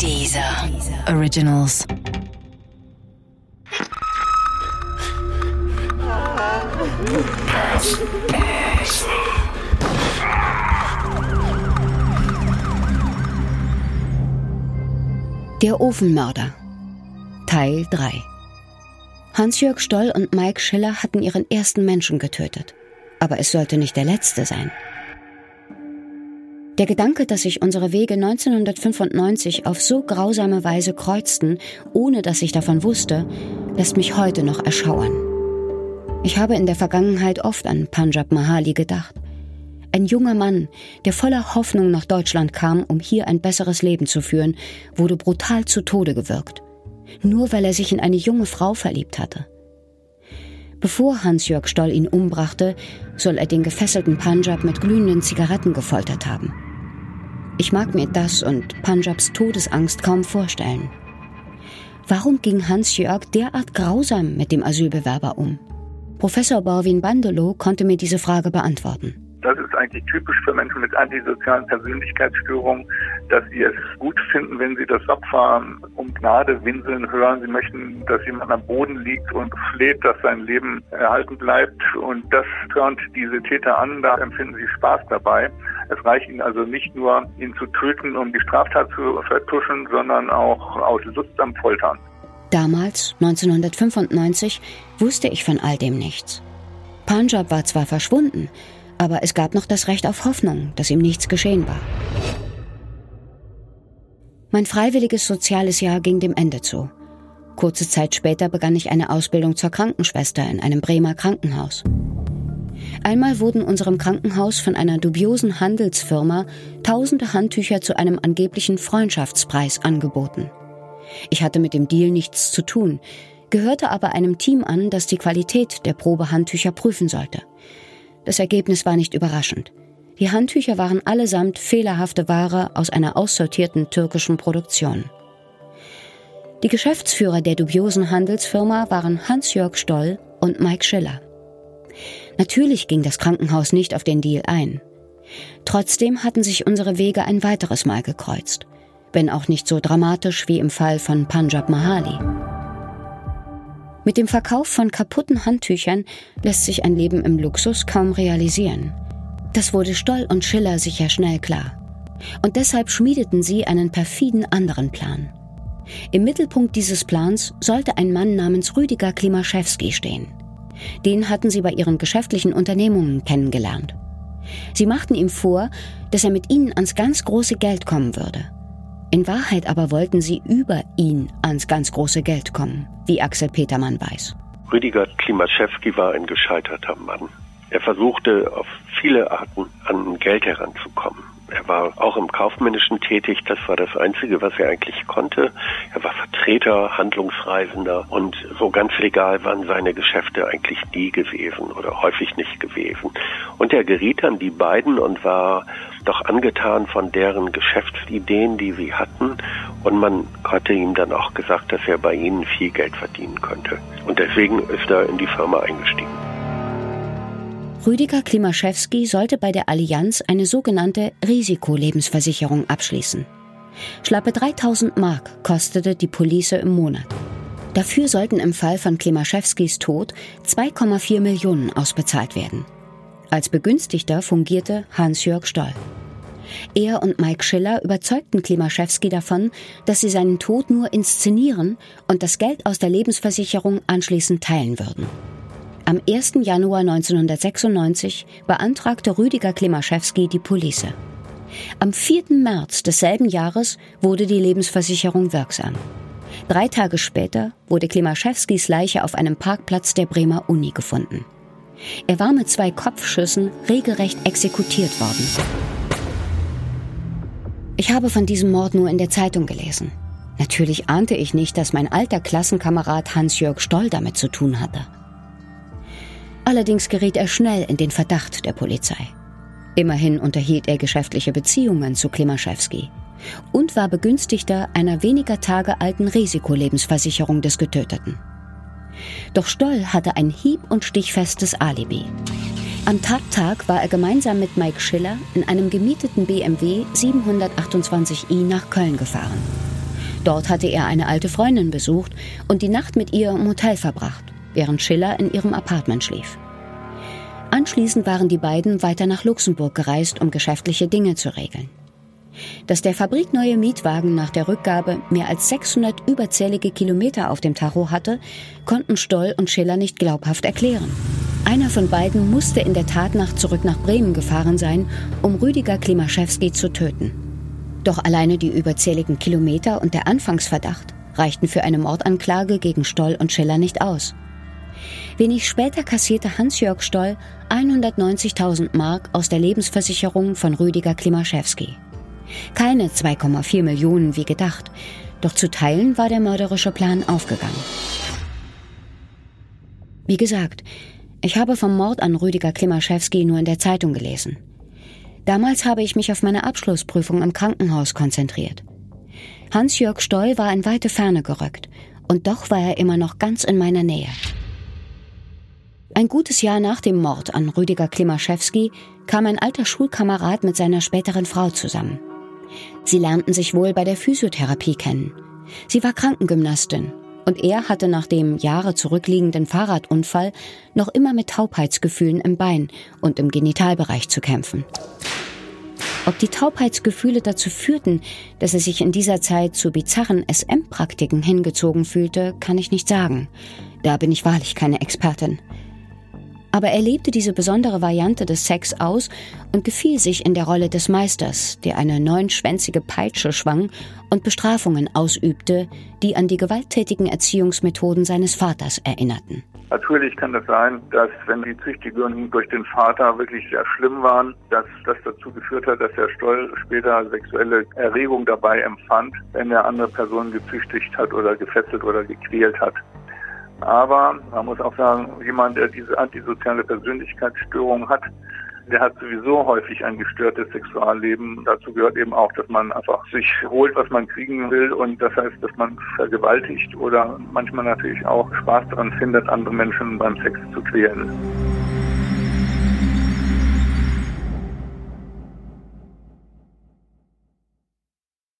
Dieser Originals. Der Ofenmörder Teil 3 Hans-Jörg Stoll und Mike Schiller hatten ihren ersten Menschen getötet. Aber es sollte nicht der letzte sein. Der Gedanke, dass sich unsere Wege 1995 auf so grausame Weise kreuzten, ohne dass ich davon wusste, lässt mich heute noch erschauern. Ich habe in der Vergangenheit oft an Panjab Mahali gedacht. Ein junger Mann, der voller Hoffnung nach Deutschland kam, um hier ein besseres Leben zu führen, wurde brutal zu Tode gewürgt. Nur weil er sich in eine junge Frau verliebt hatte. Bevor Hans-Jörg Stoll ihn umbrachte, soll er den gefesselten Panjab mit glühenden Zigaretten gefoltert haben. Ich mag mir das und Panjabs Todesangst kaum vorstellen. Warum ging Hans-Jörg derart grausam mit dem Asylbewerber um? Professor Borwin Bandelow konnte mir diese Frage beantworten. Das ist eigentlich typisch für Menschen mit antisozialen Persönlichkeitsstörungen, dass sie es gut finden, wenn sie das Opfer um Gnade winseln hören. Sie möchten, dass jemand am Boden liegt und fleht, dass sein Leben erhalten bleibt. Und das turnt diese Täter an, da empfinden sie Spaß dabei. Es reicht ihnen also nicht nur, ihn zu töten, um die Straftat zu vertuschen, sondern auch aus Lust am Foltern. Damals, 1995, wusste ich von all dem nichts. Punjab war zwar verschwunden, aber es gab noch das Recht auf Hoffnung, dass ihm nichts geschehen war. Mein freiwilliges soziales Jahr ging dem Ende zu. Kurze Zeit später begann ich eine Ausbildung zur Krankenschwester in einem Bremer Krankenhaus. Einmal wurden unserem Krankenhaus von einer dubiosen Handelsfirma tausende Handtücher zu einem angeblichen Freundschaftspreis angeboten. Ich hatte mit dem Deal nichts zu tun, gehörte aber einem Team an, das die Qualität der Probehandtücher prüfen sollte. Das Ergebnis war nicht überraschend. Die Handtücher waren allesamt fehlerhafte Ware aus einer aussortierten türkischen Produktion. Die Geschäftsführer der dubiosen Handelsfirma waren Hans-Jörg Stoll und Mike Schiller. Natürlich ging das Krankenhaus nicht auf den Deal ein. Trotzdem hatten sich unsere Wege ein weiteres Mal gekreuzt, wenn auch nicht so dramatisch wie im Fall von Panjab Mahali. Mit dem Verkauf von kaputten Handtüchern lässt sich ein Leben im Luxus kaum realisieren. Das wurde Stoll und Schiller sicher schnell klar. Und deshalb schmiedeten sie einen perfiden anderen Plan. Im Mittelpunkt dieses Plans sollte ein Mann namens Rüdiger Klimaschewski stehen. Den hatten sie bei ihren geschäftlichen Unternehmungen kennengelernt. Sie machten ihm vor, dass er mit ihnen ans ganz große Geld kommen würde. In Wahrheit aber wollten sie über ihn ans ganz große Geld kommen, wie Axel Petermann weiß. Rüdiger Klimaschewski war ein gescheiterter Mann. Er versuchte auf viele Arten an Geld heranzukommen. Er war auch im Kaufmännischen tätig. Das war das Einzige, was er eigentlich konnte. Er war Vertreter, Handlungsreisender und so ganz legal waren seine Geschäfte eigentlich nie gewesen oder häufig nicht gewesen. Und er geriet an die beiden und war doch angetan von deren Geschäftsideen, die sie hatten. Und man hatte ihm dann auch gesagt, dass er bei ihnen viel Geld verdienen könnte. Und deswegen ist er in die Firma eingestiegen. Rüdiger Klimaschewski sollte bei der Allianz eine sogenannte Risikolebensversicherung abschließen. Schlappe 3000 Mark kostete die Police im Monat. Dafür sollten im Fall von Klimaschewskis Tod 2,4 Millionen ausbezahlt werden. Als Begünstigter fungierte Hans-Jörg Stoll. Er und Mike Schiller überzeugten Klimaschewski davon, dass sie seinen Tod nur inszenieren und das Geld aus der Lebensversicherung anschließend teilen würden. Am 1. Januar 1996 beantragte Rüdiger Klimaschewski die Police. Am 4. März desselben Jahres wurde die Lebensversicherung wirksam. Drei Tage später wurde Klimaschewskis Leiche auf einem Parkplatz der Bremer Uni gefunden. Er war mit zwei Kopfschüssen regelrecht exekutiert worden. Ich habe von diesem Mord nur in der Zeitung gelesen. Natürlich ahnte ich nicht, dass mein alter Klassenkamerad Hans-Jörg Stoll damit zu tun hatte. Allerdings geriet er schnell in den Verdacht der Polizei. Immerhin unterhielt er geschäftliche Beziehungen zu Klimaschewski und war Begünstigter einer weniger Tage alten Risikolebensversicherung des Getöteten. Doch Stoll hatte ein hieb- und stichfestes Alibi. Am Tattag war er gemeinsam mit Mike Schiller in einem gemieteten BMW 728i nach Köln gefahren. Dort hatte er eine alte Freundin besucht und die Nacht mit ihr im Hotel verbracht, während Schiller in ihrem Apartment schlief. Anschließend waren die beiden weiter nach Luxemburg gereist, um geschäftliche Dinge zu regeln. Dass der fabrikneue Mietwagen nach der Rückgabe mehr als 600 überzählige Kilometer auf dem Tacho hatte, konnten Stoll und Schiller nicht glaubhaft erklären. Einer von beiden musste in der Tatnacht zurück nach Bremen gefahren sein, um Rüdiger Klimaschewski zu töten. Doch alleine die überzähligen Kilometer und der Anfangsverdacht reichten für eine Mordanklage gegen Stoll und Schiller nicht aus. Wenig später kassierte Hans-Jörg Stoll 190.000 Mark aus der Lebensversicherung von Rüdiger Klimaschewski. Keine 2,4 Millionen wie gedacht, doch zu Teilen war der mörderische Plan aufgegangen. Wie gesagt, ich habe vom Mord an Rüdiger Klimaschewski nur in der Zeitung gelesen. Damals habe ich mich auf meine Abschlussprüfung im Krankenhaus konzentriert. Hans-Jörg Stoll war in weite Ferne gerückt, und doch war er immer noch ganz in meiner Nähe. Ein gutes Jahr nach dem Mord an Rüdiger Klimaschewski kam ein alter Schulkamerad mit seiner späteren Frau zusammen. Sie lernten sich wohl bei der Physiotherapie kennen. Sie war Krankengymnastin und er hatte nach dem Jahre zurückliegenden Fahrradunfall noch immer mit Taubheitsgefühlen im Bein und im Genitalbereich zu kämpfen. Ob die Taubheitsgefühle dazu führten, dass er sich in dieser Zeit zu bizarren SM-Praktiken hingezogen fühlte, kann ich nicht sagen. Da bin ich wahrlich keine Expertin. Aber er lebte diese besondere Variante des Sex aus und gefiel sich in der Rolle des Meisters, der eine neunschwänzige Peitsche schwang und Bestrafungen ausübte, die an die gewalttätigen Erziehungsmethoden seines Vaters erinnerten. Natürlich kann das sein, dass wenn die Züchtigungen durch den Vater wirklich sehr schlimm waren, dass das dazu geführt hat, dass der Stoll später sexuelle Erregung dabei empfand, wenn er andere Personen gezüchtigt hat oder gefesselt oder gequält hat. Aber man muss auch sagen, jemand, der diese antisoziale Persönlichkeitsstörung hat, der hat sowieso häufig ein gestörtes Sexualleben. Dazu gehört eben auch, dass man einfach sich holt, was man kriegen will. Und das heißt, dass man vergewaltigt oder manchmal natürlich auch Spaß daran findet, andere Menschen beim Sex zu quälen.